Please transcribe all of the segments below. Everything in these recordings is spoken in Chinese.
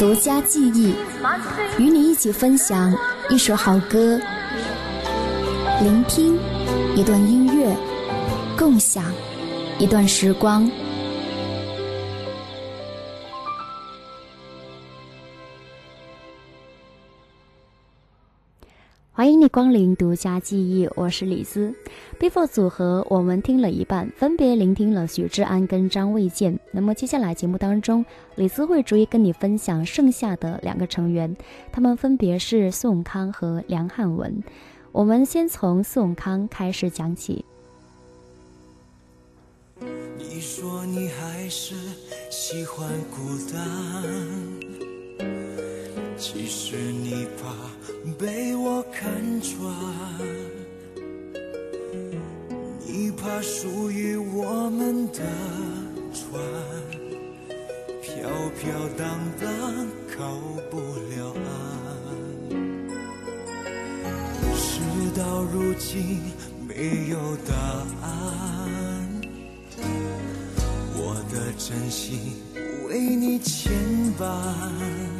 独家记忆，与你一起分享一首好歌，聆听一段音乐，共享一段时光。欢迎光临独家记忆，我是李斯。Before 组合，我们听了一半，分别聆听了许志安跟张卫健。那么接下来节目当中，李斯会逐一跟你分享剩下的两个成员，他们分别是宋康和梁汉文。我们先从宋康开始讲起。你你说还是喜欢孤单。其实你怕被我看穿，你怕属于我们的船飘飘荡荡靠不了岸。事到如今没有答案，我的真心为你牵绊。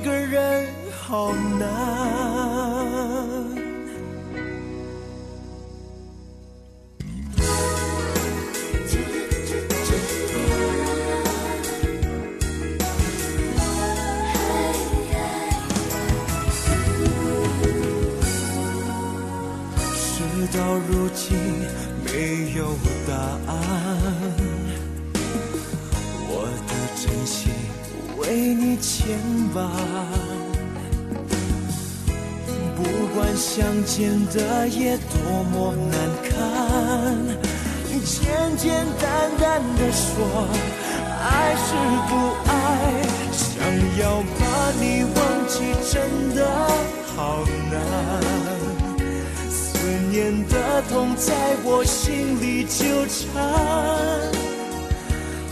一个人好难。事到如今没有答案，我的真心。陪你前往，不管相见的夜多么难堪，简简单单的说爱是不爱，想要把你忘记真的好难，思念的痛在我心里纠缠。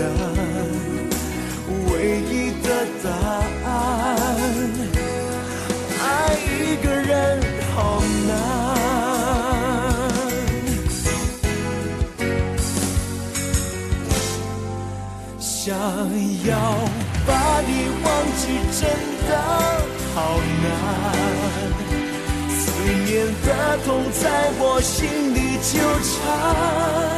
难，唯一的答案。爱一个人好难，想要把你忘记真的好难，思念的痛在我心里纠缠。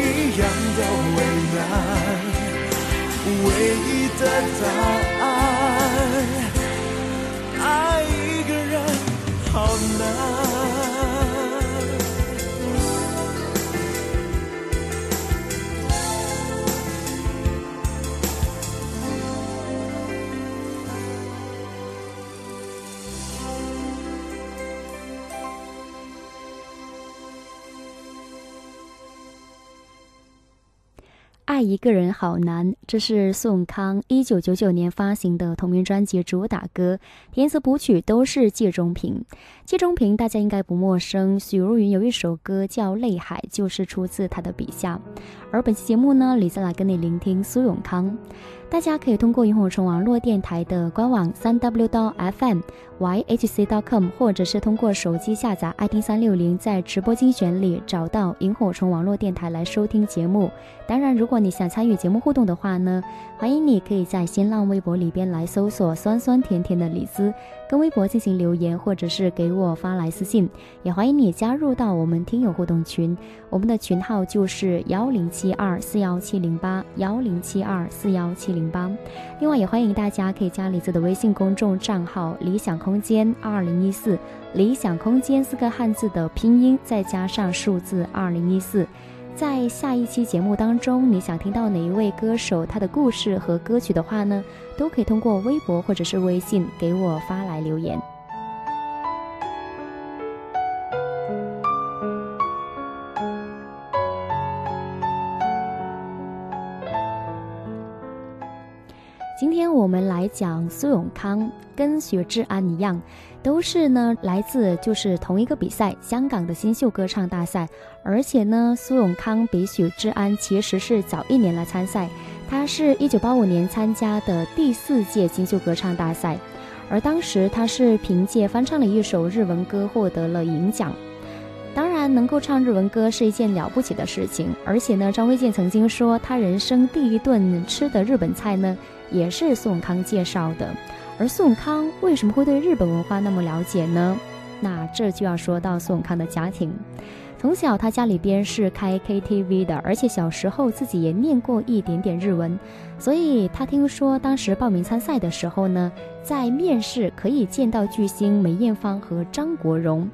一样的为难，唯一的答案，爱一个人好难。一个人好难，这是宋康一九九九年发行的同名专辑主打歌，填词谱曲都是谢中平。谢中平大家应该不陌生，许茹芸有一首歌叫《泪海》，就是出自他的笔下。而本期节目呢，李再来跟你聆听苏永康。大家可以通过萤火虫网络电台的官网三 w 到 fm yhc.com，或者是通过手机下载爱听三六零，在直播精选里找到萤火虫网络电台来收听节目。当然，如果你想参与节目互动的话呢，欢迎你可以在新浪微博里边来搜索“酸酸甜甜的李子”。跟微博进行留言，或者是给我发来私信，也欢迎你加入到我们听友互动群，我们的群号就是幺零七二四幺七零八幺零七二四幺七零八。另外，也欢迎大家可以加李子的微信公众账号“理想空间二零一四”，理想空间四个汉字的拼音再加上数字二零一四。在下一期节目当中，你想听到哪一位歌手他的故事和歌曲的话呢？都可以通过微博或者是微信给我发来留言。像苏永康跟许志安一样，都是呢来自就是同一个比赛——香港的新秀歌唱大赛。而且呢，苏永康比许志安其实是早一年来参赛。他是一九八五年参加的第四届新秀歌唱大赛，而当时他是凭借翻唱了一首日文歌获得了银奖。当然，能够唱日文歌是一件了不起的事情。而且呢，张卫健曾经说，他人生第一顿吃的日本菜呢。也是宋康介绍的，而宋康为什么会对日本文化那么了解呢？那这就要说到宋康的家庭。从小他家里边是开 KTV 的，而且小时候自己也念过一点点日文，所以他听说当时报名参赛的时候呢，在面试可以见到巨星梅艳芳和张国荣。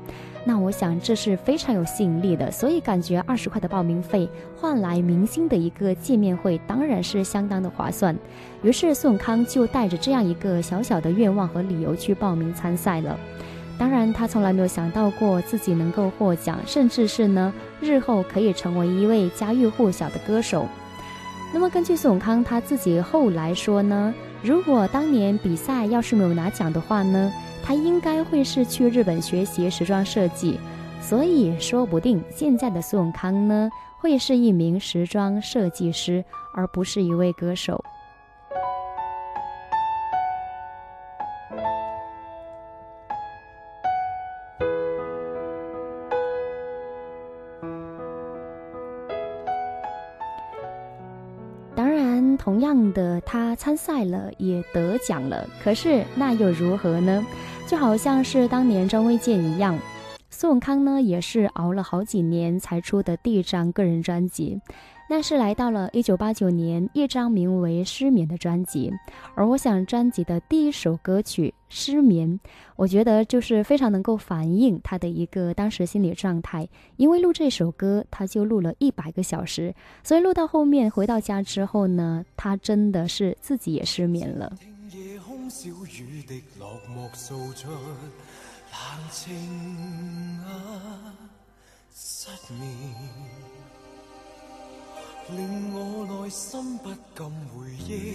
那我想这是非常有吸引力的，所以感觉二十块的报名费换来明星的一个见面会，当然是相当的划算。于是宋康就带着这样一个小小的愿望和理由去报名参赛了。当然，他从来没有想到过自己能够获奖，甚至是呢日后可以成为一位家喻户晓的歌手。那么，根据宋康他自己后来说呢，如果当年比赛要是没有拿奖的话呢？他应该会是去日本学习时装设计，所以说不定现在的苏永康呢会是一名时装设计师，而不是一位歌手。当然，同样的他参赛了，也得奖了，可是那又如何呢？就好像是当年张卫健一样，苏永康呢也是熬了好几年才出的第一张个人专辑，那是来到了一九八九年，一张名为《失眠》的专辑。而我想，专辑的第一首歌曲《失眠》，我觉得就是非常能够反映他的一个当时心理状态，因为录这首歌，他就录了一百个小时，所以录到后面回到家之后呢，他真的是自己也失眠了。夜空小雨滴，落寞扫出冷清啊，失眠，令我内心不禁回忆。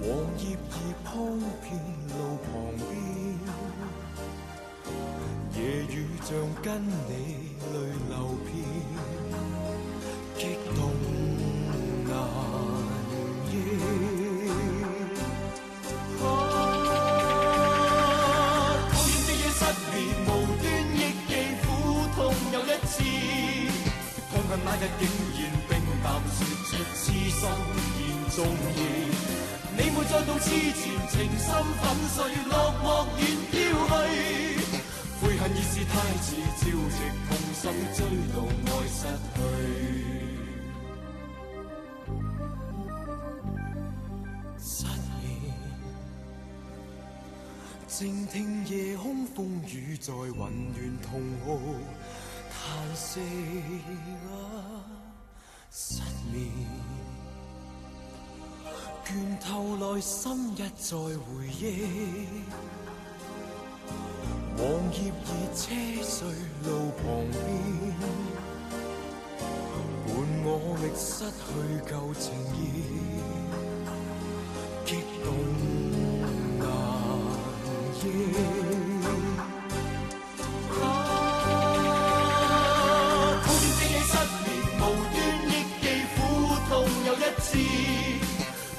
黄叶已铺遍路旁边，夜雨像跟你泪流遍，激动啊。啊！抱怨终失眠，无端忆记，苦痛又一次。痛恨那日竟然平淡说出痴心言中意，你没在动情前，情深粉碎，落寞远飘去。悔恨已是太迟，招致痛心追到爱失去。静听夜空风雨在混乱同哭，叹息啊，失眠，倦透内心一再回忆，黄叶儿车碎路旁边，伴我觅失去旧情意，激动。啊！苦短的夜失眠，无端的寄苦痛又一次。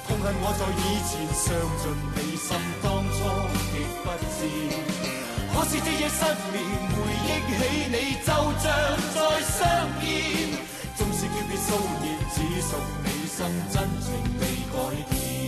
痛恨我在以前伤尽你心，当初极不知。可是这夜失眠，回忆起你，就像再相见。纵是诀别数年，只属你心，真情未改变。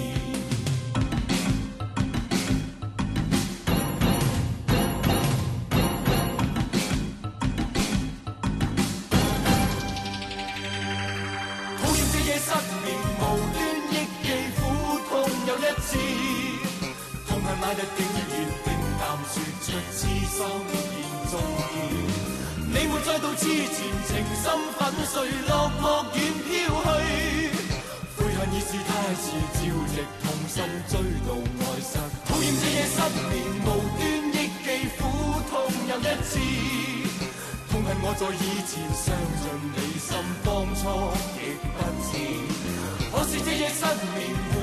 一竟然淡说出痴心中见，你没再到痴缠，情深粉碎，落寞远飘去。悔恨已是太迟，朝夕痛心追到爱失，讨厌这夜失眠，无端忆记苦痛又一次。痛恨我在以前伤尽你心，当初亦不知。可是这夜失眠。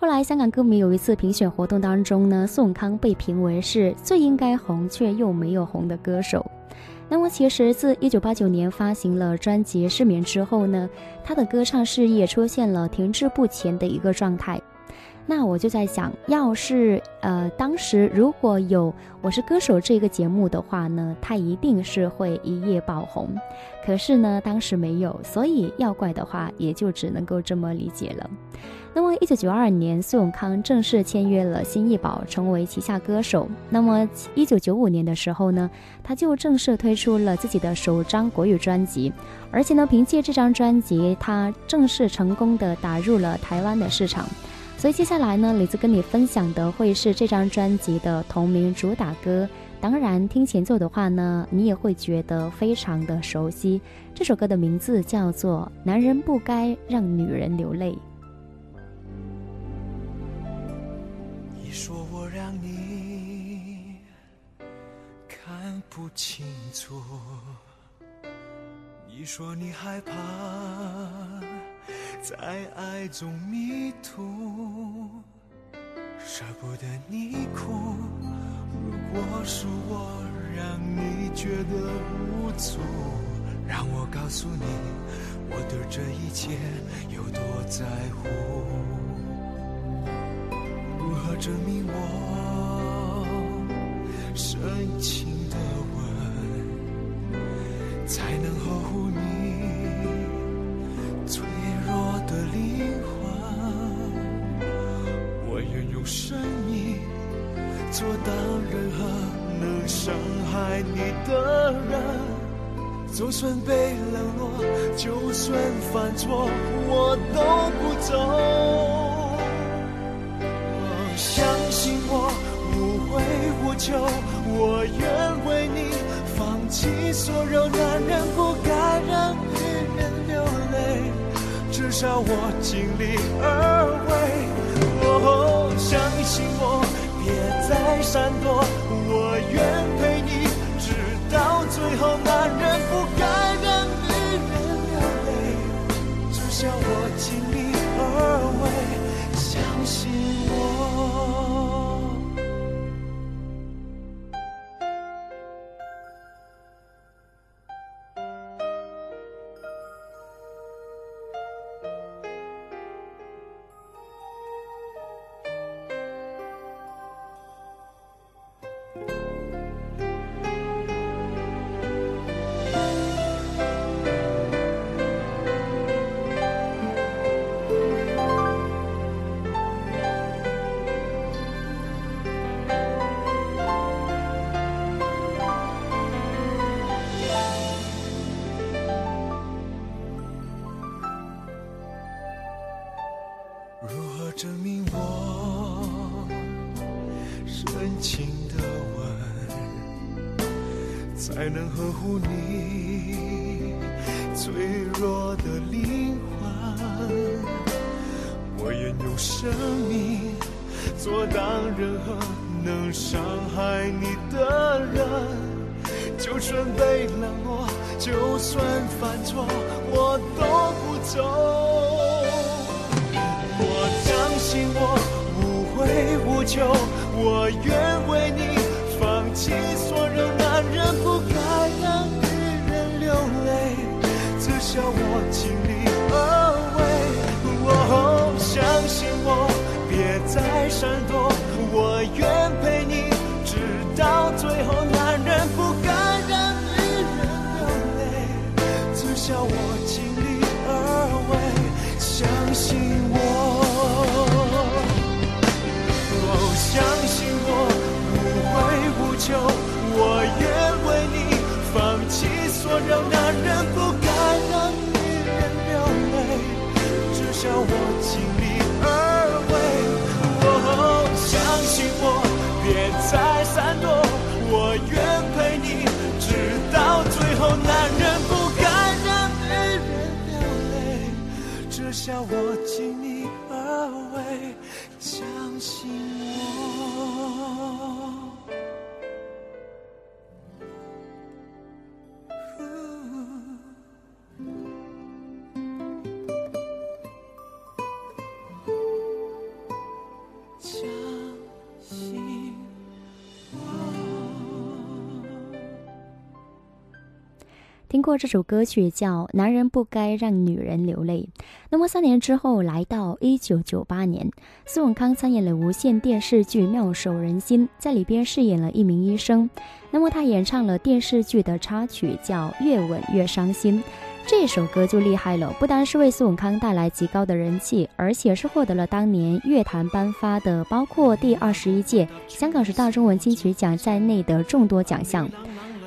后来，香港歌迷有一次评选活动当中呢，宋康被评为是最应该红却又没有红的歌手。那么，其实自一九八九年发行了专辑《失眠》之后呢，他的歌唱事业出现了停滞不前的一个状态。那我就在想，要是呃当时如果有《我是歌手》这个节目的话呢，他一定是会一夜爆红。可是呢，当时没有，所以要怪的话，也就只能够这么理解了。那么，一九九二年，苏永康正式签约了新艺宝，成为旗下歌手。那么，一九九五年的时候呢，他就正式推出了自己的首张国语专辑，而且呢，凭借这张专辑，他正式成功的打入了台湾的市场。所以，接下来呢，李子跟你分享的会是这张专辑的同名主打歌。当然，听前奏的话呢，你也会觉得非常的熟悉。这首歌的名字叫做《男人不该让女人流泪》。不清楚。你说你害怕在爱中迷途，舍不得你哭。如果是我让你觉得无助，让我告诉你，我对这一切有多在乎。如何证明我深情？的吻，才能呵护你脆弱的灵魂。我愿用生命做到任何能伤害你的人。就算被冷落，就算犯错，我都不走。求我愿为你放弃所有，男人不该让女人流泪，至少我尽力而为。哦，相信我，别再闪躲，我愿。相信我。笑我尽力而为，相信我。听过这首歌曲叫《男人不该让女人流泪》。那么三年之后，来到一九九八年，苏永康参演了无线电视剧《妙手仁心》，在里边饰演了一名医生。那么他演唱了电视剧的插曲，叫《越吻越伤心》。这首歌就厉害了，不单是为苏永康带来极高的人气，而且是获得了当年乐坛颁发的，包括第二十一届香港十大中文金曲奖在内的众多奖项。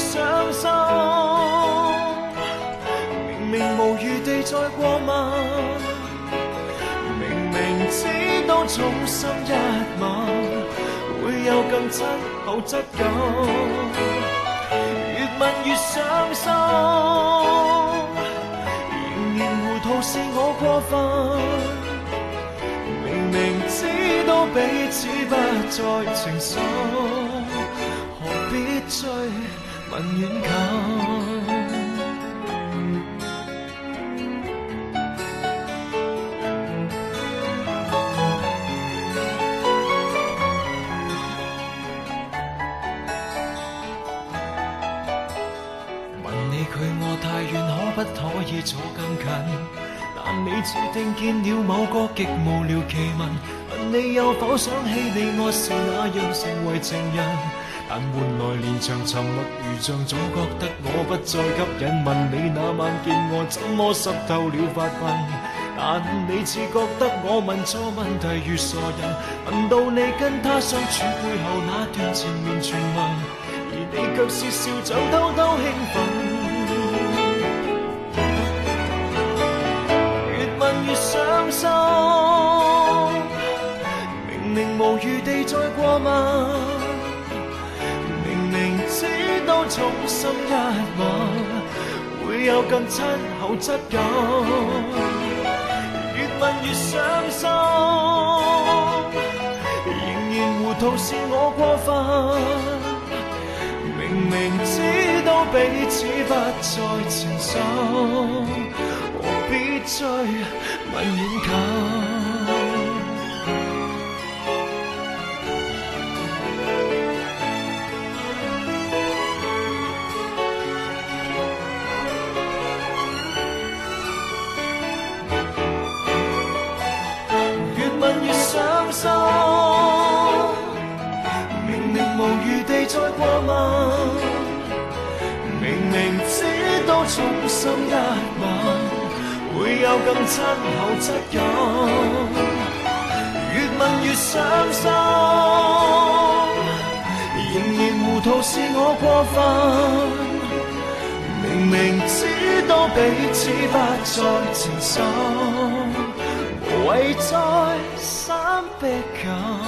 伤心，明明无余地再过问，明明知道重心一吻会有更真厚质感，越问越伤心，仍然糊涂是我过分。明明知道彼此不再情深，何必追？问远近，问你距我太远，可不可以坐更近？但你注定见了某个极无聊奇闻，问你有否想起你我是那样成为情人？但换来连场沉默，如像总觉得我不再吸引。问你那晚见我怎么湿透了发鬓，但你只觉得我问错问题如傻人。问到你跟他相处背后那段缠绵传闻，而你却笑笑像偷偷兴奋。越问越伤心，明明无余地再过问。衷心一吻，会有更亲厚质感。越问越伤心，仍然糊涂是我过分。明明知道彼此不再情深，何必追问远近？衷心一吻，会有更亲厚质感。越问越伤心，仍然糊涂是我过分。明明知道彼此不再情深，无谓再三逼近。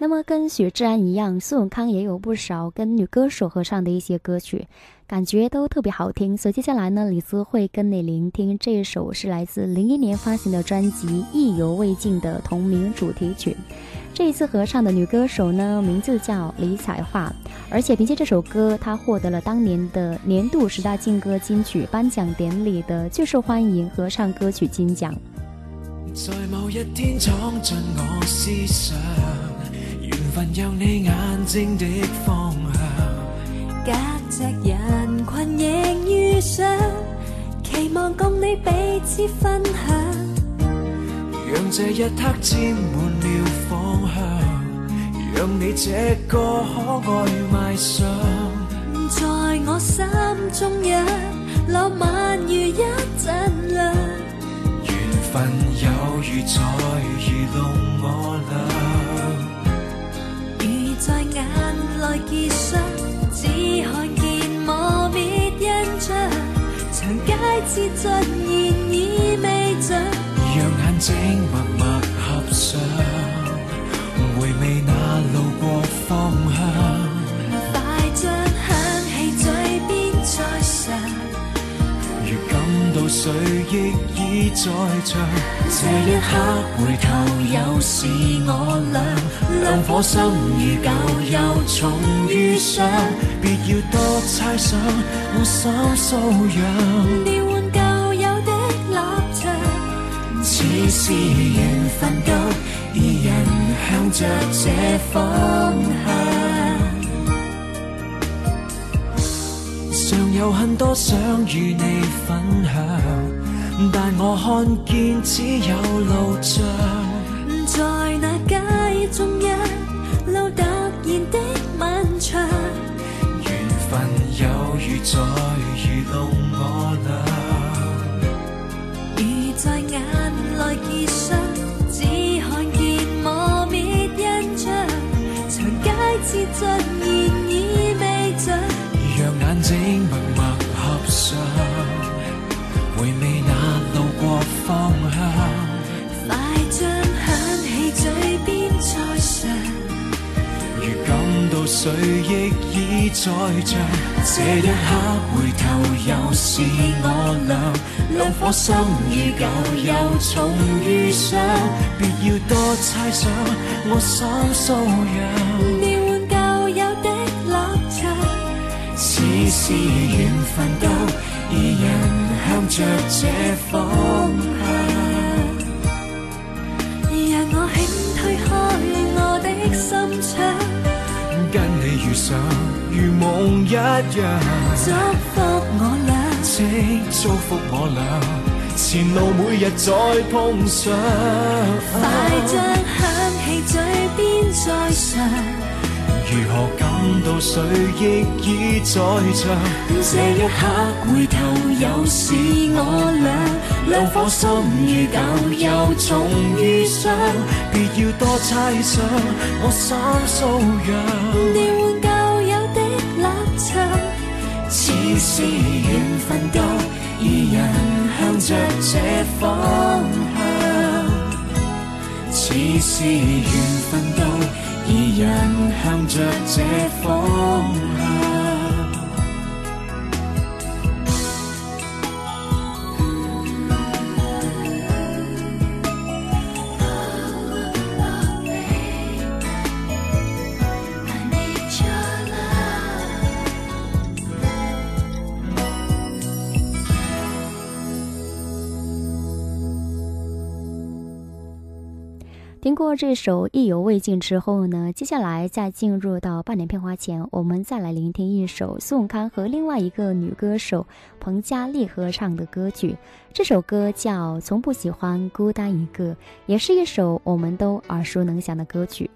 那么跟许志安一样，苏永康也有不少跟女歌手合唱的一些歌曲，感觉都特别好听。所以接下来呢，李斯会跟你聆听这首是来自零一年发行的专辑《意犹未尽》的同名主题曲。这一次合唱的女歌手呢，名字叫李彩桦，而且凭借这首歌，她获得了当年的年度十大劲歌金曲颁奖典礼的最受欢迎合唱歌曲金奖。缘分有你眼睛的方向，隔着人群影遇上，期望共你彼此分享。让这一刻沾满了芳香，让你这个可爱卖相，在我心中一浪漫如一阵凉。缘分有如在愚弄我俩。来结霜，只看见磨灭印象，长街渐尽，然已未着让眼睛默默合上，回味那路过方向。谁亦已在场。这一刻回头又是我俩，两颗心如旧又重遇上，别要多猜想，我心素养。你换旧有的立场，只是缘分够，二人向着这方。有很多想与你分享，但我看见只有路障。在那街中，一路突然的漫长，缘分有如在愚弄我俩，而在眼内结霜。谁亦已在唱，这一刻回头又是我俩，两颗心如旧又重遇上，别要多猜想，我心素雅。你换旧有的立场，似是缘分到二人向着这方向。让我轻推开我的心窗。如梦一样，祝福我俩，请祝福我俩，前路每日再碰上。快将响起嘴边再唱，如何感到谁亦已在唱？这一刻回头又是我俩，两颗心如旧又重遇上，别要多猜想，我心素养。似是缘分到，二人向着这方向。似是缘分到，二人向着这方向。过这首意犹未尽之后呢，接下来在进入到半年片花前，我们再来聆听一首宋康和另外一个女歌手彭佳丽合唱的歌曲。这首歌叫《从不喜欢孤单一个》，也是一首我们都耳熟能详的歌曲。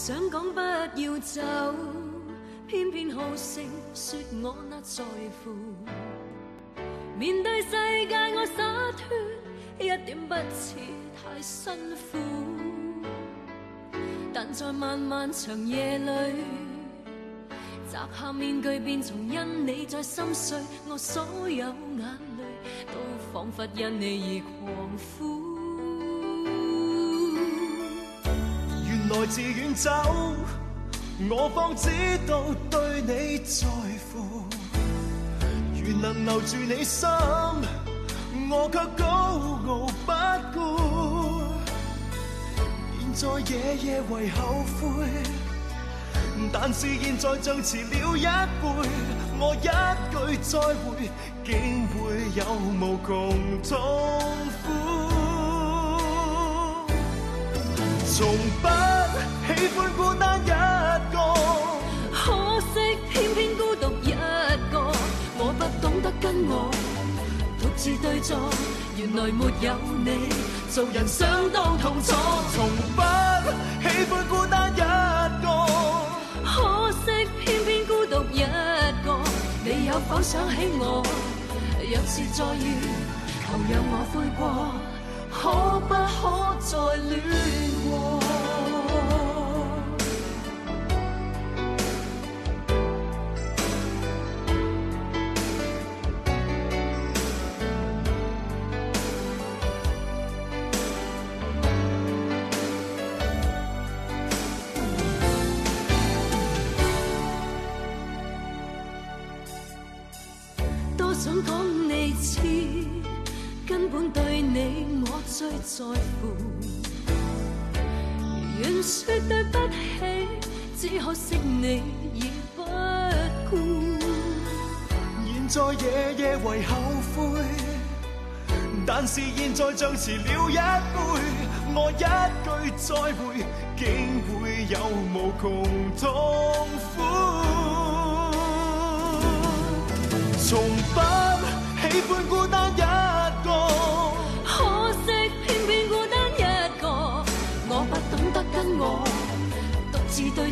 想讲不要走，偏偏好胜，说我那在乎。面对世界我洒脱，一点不似太辛苦。但在漫漫长夜里，摘下面具，便从因你再心碎，我所有眼泪都仿佛因你而狂呼。来自远走，我方知道对你在乎。原能留住你心，我却高傲不顾。现在夜夜为后悔，但是现在像迟了一辈。我一句再会，竟会有无共痛苦？从不。喜欢孤单一个，可惜偏偏孤独一个。我不懂得跟我独自对坐，原来没有你，做人相当痛楚。从不喜欢孤单一个，可惜偏偏孤独一个。你有否想起我？若是再遇，求让我悔过，可不可再恋过？说对不起，只可惜你已不顾。现在夜夜为后悔，但是现在像迟了一杯，我一句再会，竟会有无穷痛苦。从不喜欢孤单一是对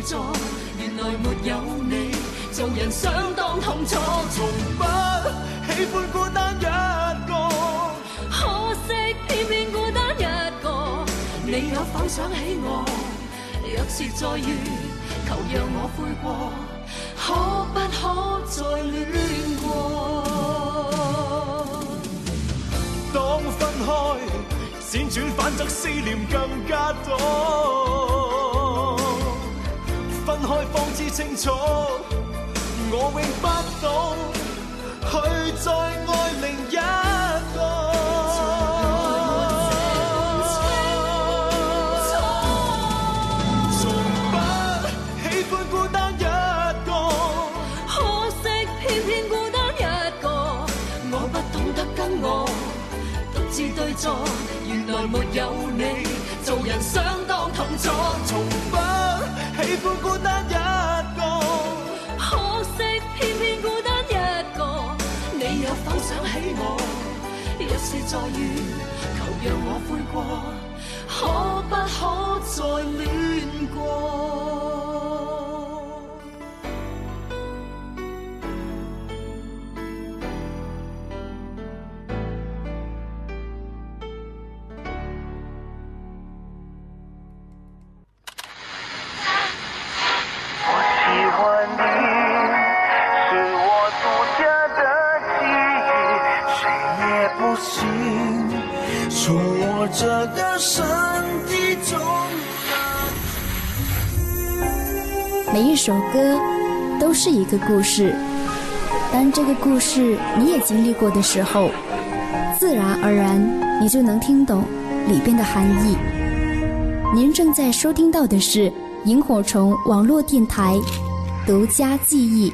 原来没有你，做人相当痛楚。从不喜欢孤单一个，可惜偏偏孤单一个。你有否想起我？若是再遇，求让我悔过，可不可再恋过？当分开，辗转反侧，思念更加多。分开方知清楚，我永不懂去再爱另一个。从不喜欢孤单一个，可惜偏偏孤单一个。我不懂得跟我独自对坐，原来没有你，做人想。同楚，从不喜欢孤单一个。可惜偏偏孤单一个，你有否想起我？若是再遇，求让我悔过。的故事，当这个故事你也经历过的时候，自然而然你就能听懂里边的含义。您正在收听到的是萤火虫网络电台独家记忆。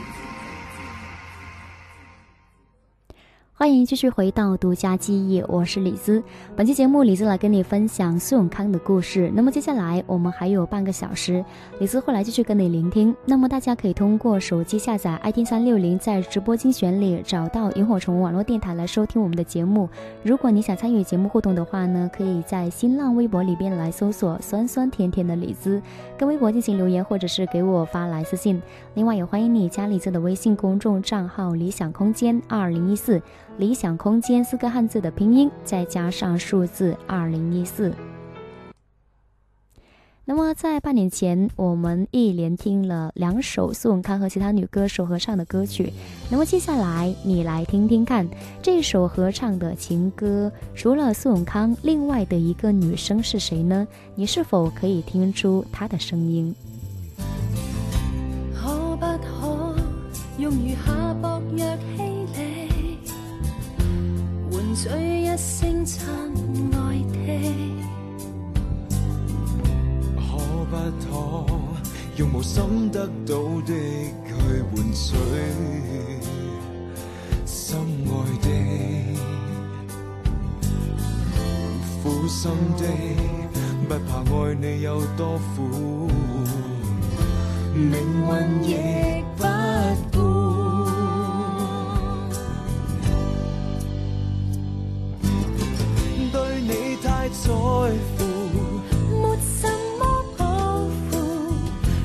欢迎继续回到独家记忆，我是李兹。本期节目，李兹来跟你分享苏永康的故事。那么接下来我们还有半个小时，李兹会来继续跟你聆听。那么大家可以通过手机下载 iT 三六零，在直播精选里找到萤火虫网络电台来收听我们的节目。如果你想参与节目互动的话呢，可以在新浪微博里边来搜索“酸酸甜甜的李兹”，跟微博进行留言，或者是给我发来私信。另外也欢迎你加李兹的微信公众账号“理想空间二零一四”。理想空间四个汉字的拼音，再加上数字二零一四。那么在半年前，我们一连听了两首苏永康和其他女歌手合唱的歌曲。那么接下来，你来听听看，这首合唱的情歌，除了苏永康，另外的一个女生是谁呢？你是否可以听出她的声音？换取一声真爱的，可不可用无心得到的去换取心爱的？苦心的不怕爱你有多苦，命运亦不顾。在乎，没什么抱负，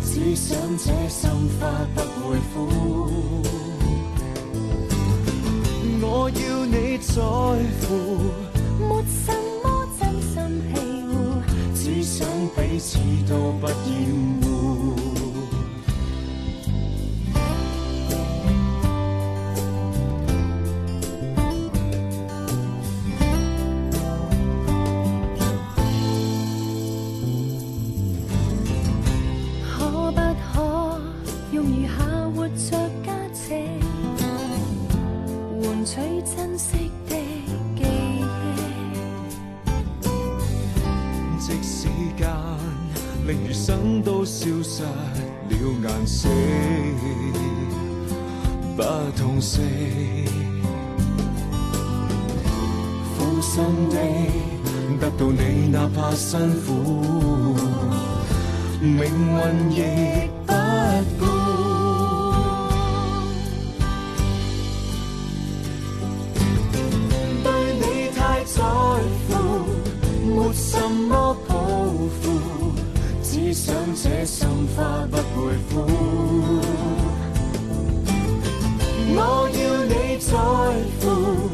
只想这心花不会枯。我要你在乎，没什么真心喜护，只想彼此都不厌。都消失了颜色，不痛惜。苦心的得到你，哪怕辛苦，命运亦不顾。对你太在乎，没什么抱负。只想这心花不会枯，我要你在乎，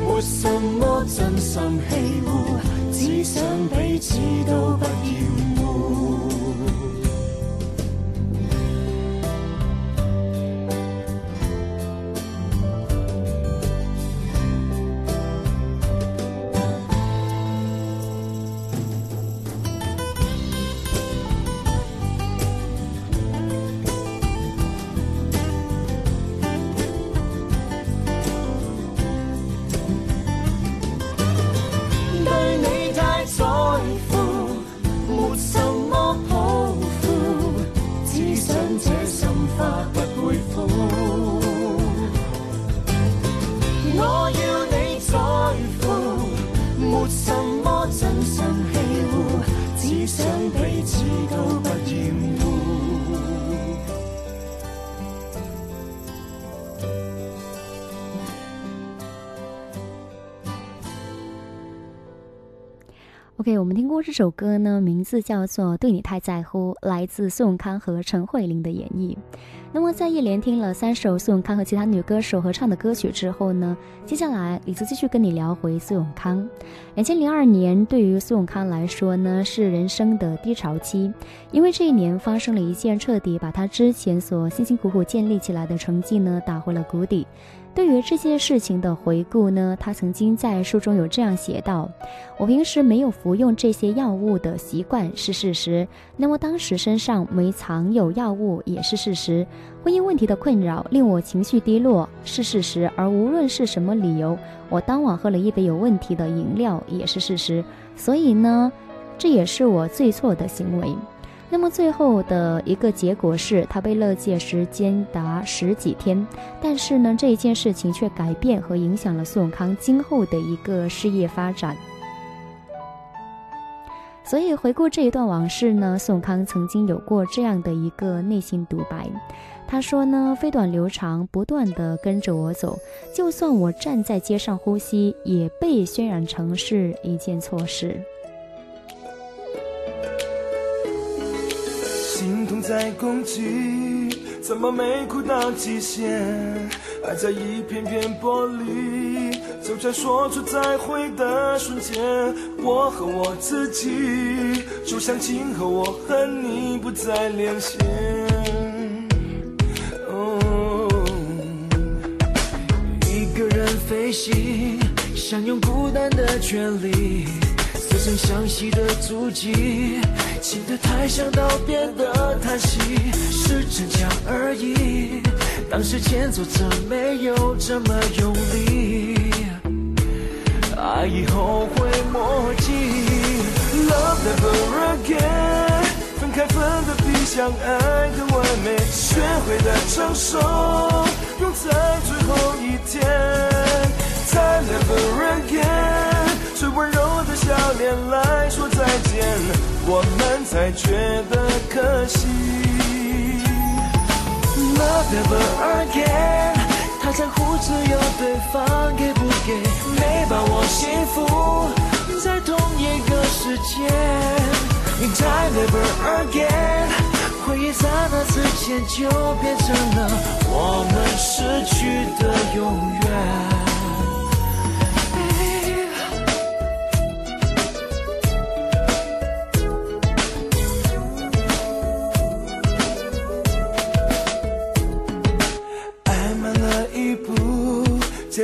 没什么真心欺负，只想彼此都不要。我们听过这首歌呢，名字叫做《对你太在乎》，来自苏永康和陈慧琳的演绎。那么，在一连听了三首苏永康和其他女歌手合唱的歌曲之后呢，接下来李子继续跟你聊回苏永康。两千零二年对于苏永康来说呢，是人生的低潮期，因为这一年发生了一件彻底把他之前所辛辛苦苦建立起来的成绩呢，打回了谷底。对于这些事情的回顾呢，他曾经在书中有这样写道：“我平时没有服用这些药物的习惯是事实。那么当时身上没藏有药物也是事实。婚姻问题的困扰令我情绪低落是事实。而无论是什么理由，我当晚喝了一杯有问题的饮料也是事实。所以呢，这也是我最错的行为。”那么最后的一个结果是他被勒戒时间达十几天，但是呢，这一件事情却改变和影响了宋康今后的一个事业发展。所以回顾这一段往事呢，宋康曾经有过这样的一个内心独白，他说呢：“飞短流长，不断的跟着我走，就算我站在街上呼吸，也被渲染成是一件错事。”心痛在攻击，怎么没哭到极限？爱在一片片玻璃，就在说出再会的瞬间，我恨我自己。就像今后我和你不再联系，哦，一个人飞行，享用孤单的权利。相惜的足迹，记得太像道别的叹息，是真假而已。当时间手怎没有这么用力？爱已后悔莫及。Love never again，分开分得比相爱更完美，学会了承受，用在最后一天。再 never again。笑脸来说再见，我们才觉得可惜。l o Never again，他在乎只有对方给不给，没把握幸福在同一个世界。In time never again，回忆在那之前就变成了我们失去的永远。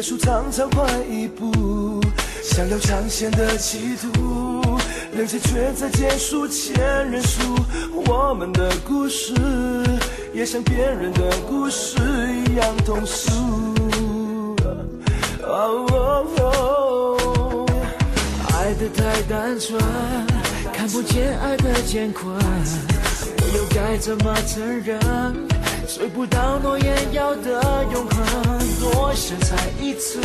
输常常快一步，想要抢先的企图，两人却在结束前认输。我们的故事也像别人的故事一样通俗。哦哦哦，爱得太单纯，看不见爱的艰困，我又该怎么承认？追不到诺言要的永恒，多想再一次，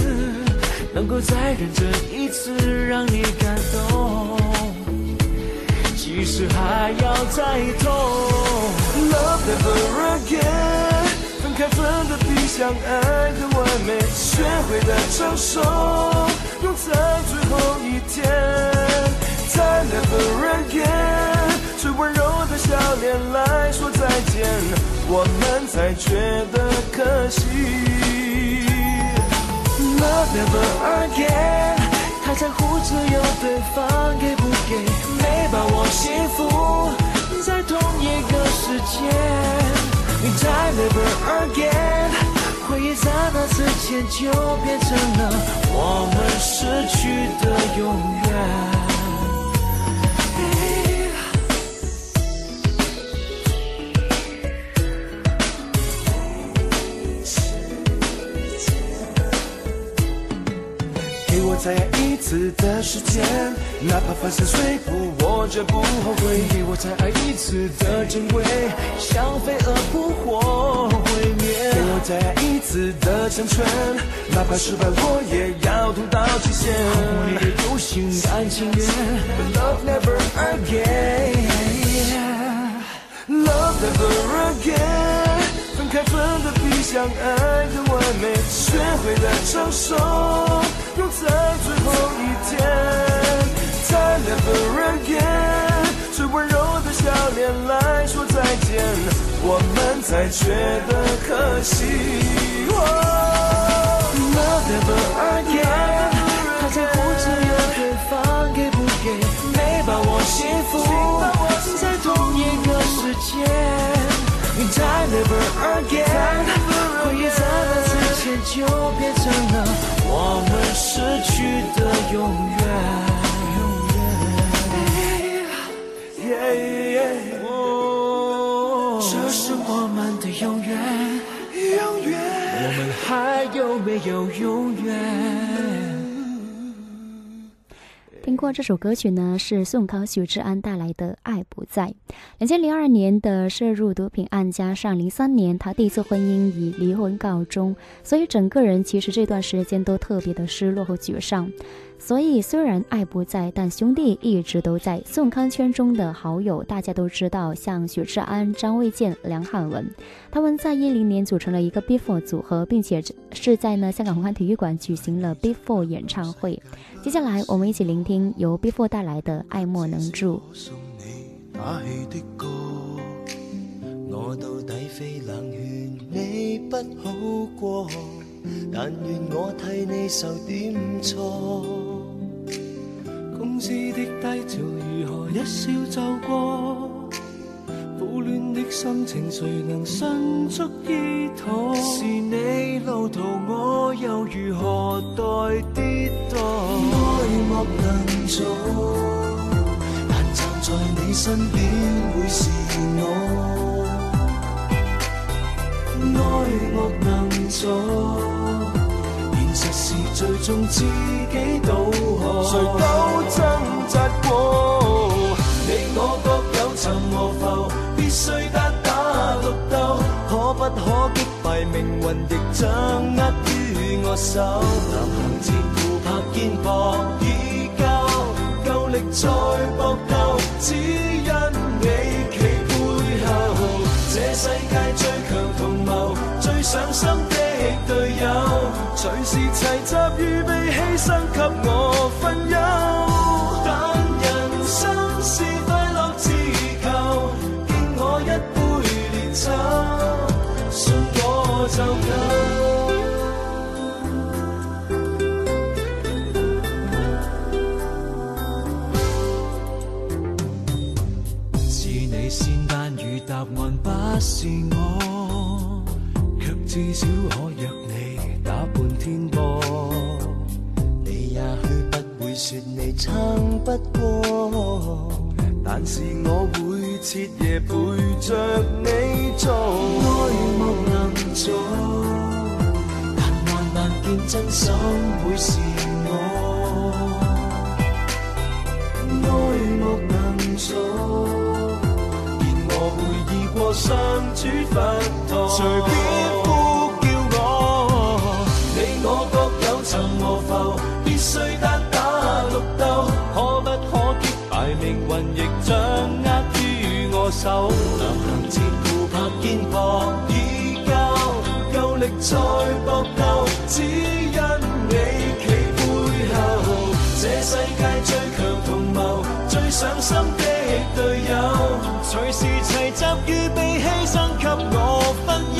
能够再认真一次，让你感动，即使还要再痛。Love never again，分开分得比相爱更完美，学会了承受，用在最后一天。再 never again。最温柔的笑脸来说再见，我们才觉得可惜。Love never again，太在乎只有对方给不给，没把握幸福在同一个世界。We e never again，回忆刹那之间就变成了我们失去的永远。再一次的时间，哪怕粉身碎骨，我绝不后悔。给我再爱一次的珍贵，像飞蛾扑火毁灭。给我再爱一次的成全，哪怕失败，我也要痛到极限。你我心甘情愿，Love never again，Love never again。分开分得比相爱更完美，学会了承受。在最后一天，再 never again，最温柔的笑脸来说再见，我们才觉得可惜。Never again，他太固执了，对方给不给，没把我幸福在同一个世界。再 never again，回忆。就变成了我们失去的永远。这是我们的永远。我们还有没有永远？听过这首歌曲呢，是宋康徐志安带来的《爱不在》。两千零二年的涉入毒品案，加上零三年他第一次婚姻以离婚告终，所以整个人其实这段时间都特别的失落和沮丧。所以虽然爱不在，但兄弟一直都在。宋康圈中的好友大家都知道，像许志安、张卫健、梁汉文，他们在一零年组成了一个 Before 组合，并且是在呢香港红磡体育馆举行了 Before 演唱会。接下来我们一起聆听由 Before 带来的《爱莫能助》。你我到底不好过。但愿我替你受点挫。公司的低潮如何一笑就过？苦恋的心情谁能迅速医妥？是你路途，我又如何待跌倒？爱莫能助，但站在你身边会是我。爱莫能助。谁终自己道航？谁都挣扎过。你我各有曾和否，必须得打独斗。可不可击败命运？亦掌握于我手。行自负，怕肩膀已旧，够力再搏斗，只因你企背后。这世界最强同谋，最上心的。有随时齐集，预备牺牲给我分忧。但人生是快乐之求，敬我一杯烈酒，信我就够。你先，但如答案不是我，却至少可约。天破，你也许不会说你撑不过，但是我会彻夜陪着你坐。爱莫能助，但万难见真心会是我。爱莫能助，然我会义过相处不妥。碎单打绿豆，可不可击败命运？亦掌握于我手。临行前互拍肩膀，已够够力再搏斗，只因你企背后。这世界最强同谋，最上心的队友，随时齐集预备牺牲给我分。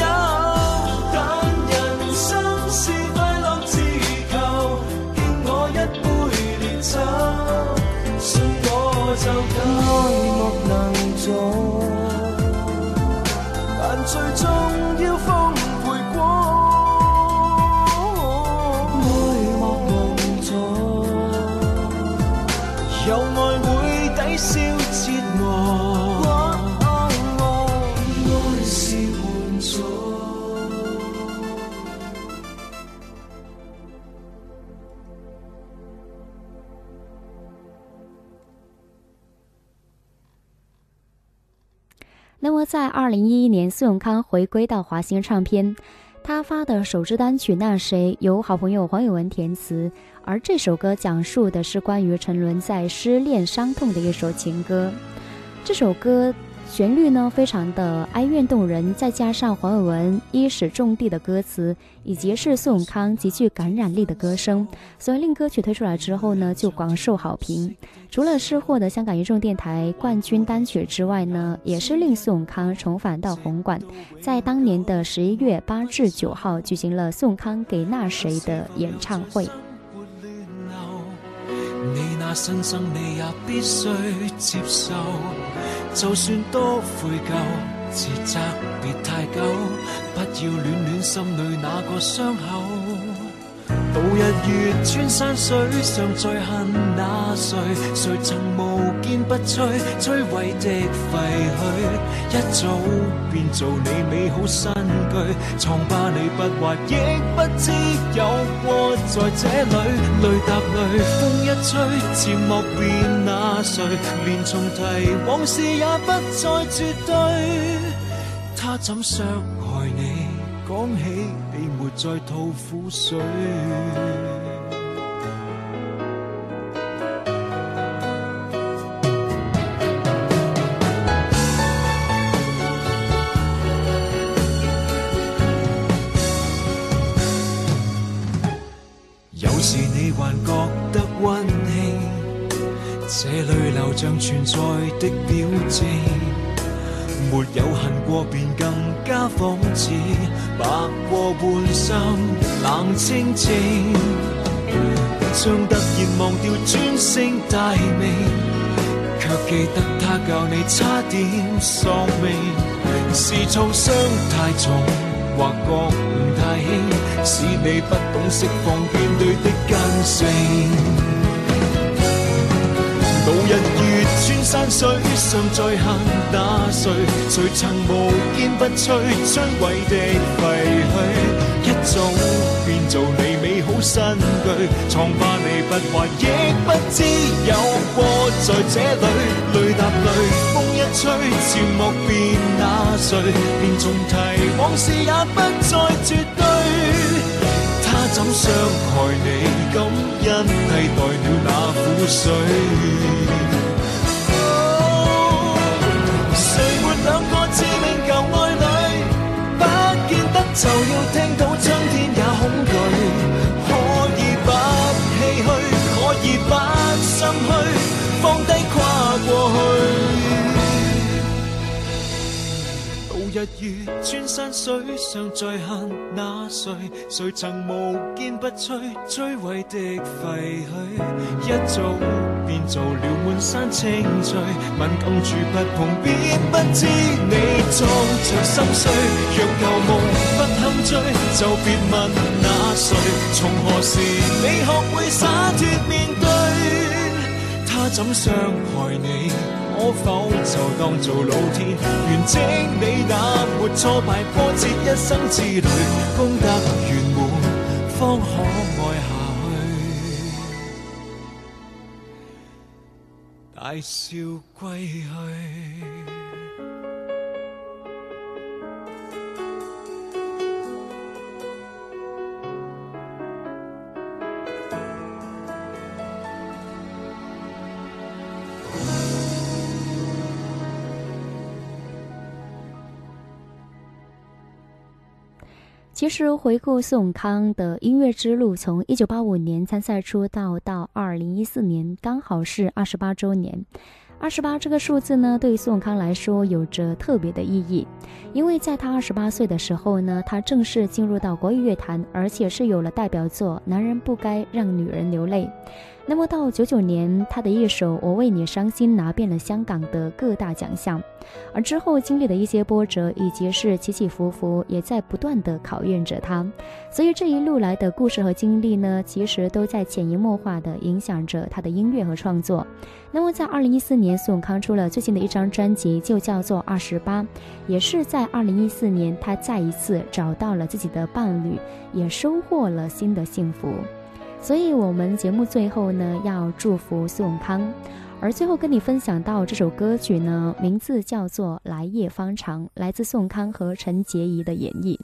在二零一一年，苏永康回归到华星唱片，他发的首支单曲《那谁》由好朋友黄友文填词，而这首歌讲述的是关于沉沦在失恋伤痛的一首情歌。这首歌。旋律呢，非常的哀怨动人，再加上黄伟文一种地的歌词，以及是苏永康极具感染力的歌声，所以令歌曲推出来之后呢，就广受好评。除了是获得香港一众电台冠军单曲之外呢，也是令苏永康重返到红馆，在当年的十一月八至九号举行了《宋康给那谁》的演唱会。就算多悔疚，自责别太久，不要恋恋心里那个伤口。度日月穿山水，尚在恨那谁？谁曾无坚不摧？摧毁的废墟，一早变做你美好新居，疮疤你不怀，亦不知有过在这里。泪答泪，风一吹，渐莫变那。连重提往事也不再绝对。他怎伤害你？讲起你没再吐苦水。这里流像存在的表志，没有恨过便更加讽刺。白过半生冷清清，将突然忘掉尊姓大名，却记得他教你差点丧命。是创伤太重或觉悟太轻，使你不懂释放肩对的根性。最常在恨那谁，谁曾无坚不摧，摧毁的废墟，一早变做你美好新居。创疤你不还，亦不知有过在这里。泪答泪，风一吹，寂莫变那谁，连重提往事也不再绝对。他怎伤害你？感恩替代了那苦水。致命旧爱侣，不见得就要听到春天也恐惧。日月穿山水，尚在恨那谁？谁曾无坚不摧？摧毁的废墟，一早变做了满山青翠。敏感处不碰，便不知你做着心碎。若旧梦不堪追，就别问那谁。从何时你学会洒脱面对？他怎伤害你？可否就当做老天，完整你那没挫败波折一生之旅，功德圆满，方可爱下去，大笑归去。其实回顾宋永康的音乐之路，从一九八五年参赛出道到二零一四年，刚好是二十八周年。二十八这个数字呢，对宋永康来说有着特别的意义，因为在他二十八岁的时候呢，他正式进入到国语乐坛，而且是有了代表作《男人不该让女人流泪》。那么到九九年，他的一首《我为你伤心》拿遍了香港的各大奖项，而之后经历的一些波折，以及是起起伏伏，也在不断的考验着他。所以这一路来的故事和经历呢，其实都在潜移默化的影响着他的音乐和创作。那么在二零一四年，苏永康出了最近的一张专辑，就叫做《二十八》，也是在二零一四年，他再一次找到了自己的伴侣，也收获了新的幸福。所以，我们节目最后呢，要祝福苏永康。而最后跟你分享到这首歌曲呢，名字叫做《来日方长》，来自宋康和陈洁仪的演绎。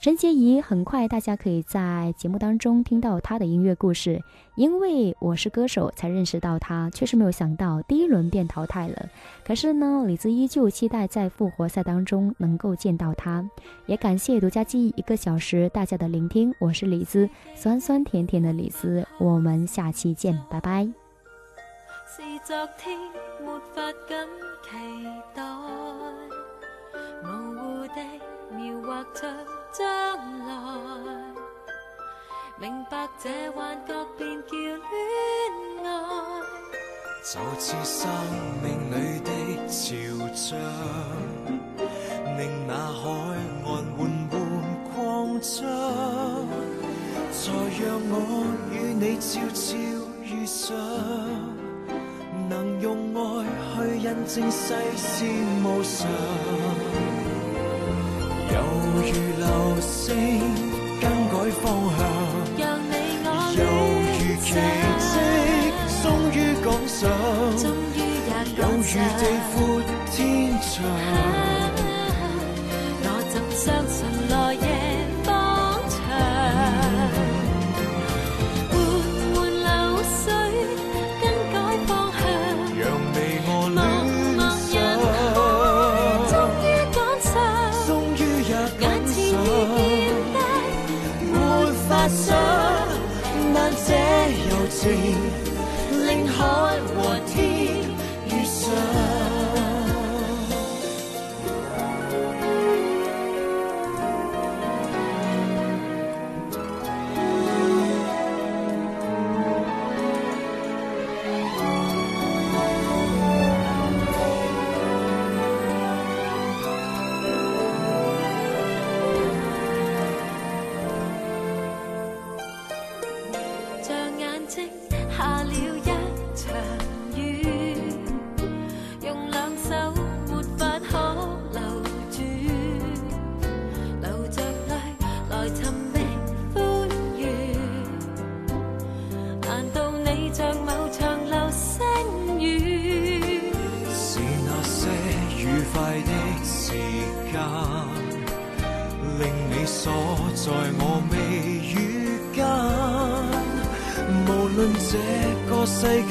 陈洁仪很快，大家可以在节目当中听到她的音乐故事。因为我是歌手，才认识到她，确实没有想到第一轮便淘汰了。可是呢，李子依旧期待在复活赛当中能够见到她，也感谢独家记忆一个小时大家的聆听。我是李子，酸酸甜甜的李子，我们下期见，拜拜。是昨天没法就似生命里的潮涨，令那海岸缓缓扩张，才让我与你悄悄遇上，能用爱去印证世事无常，犹如流星。如地阔天长。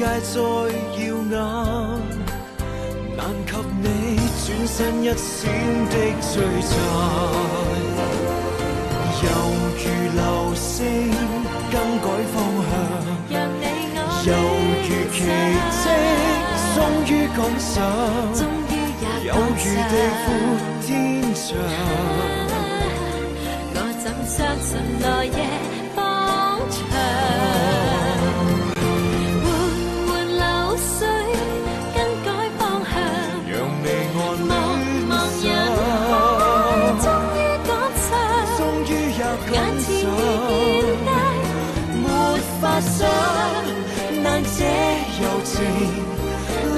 界再耀眼，难及你转身一闪的璀璨。犹如流星更改方向，犹如奇迹，终于赶上，有余地赴天长。我怎相信来夜？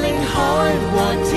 令海和。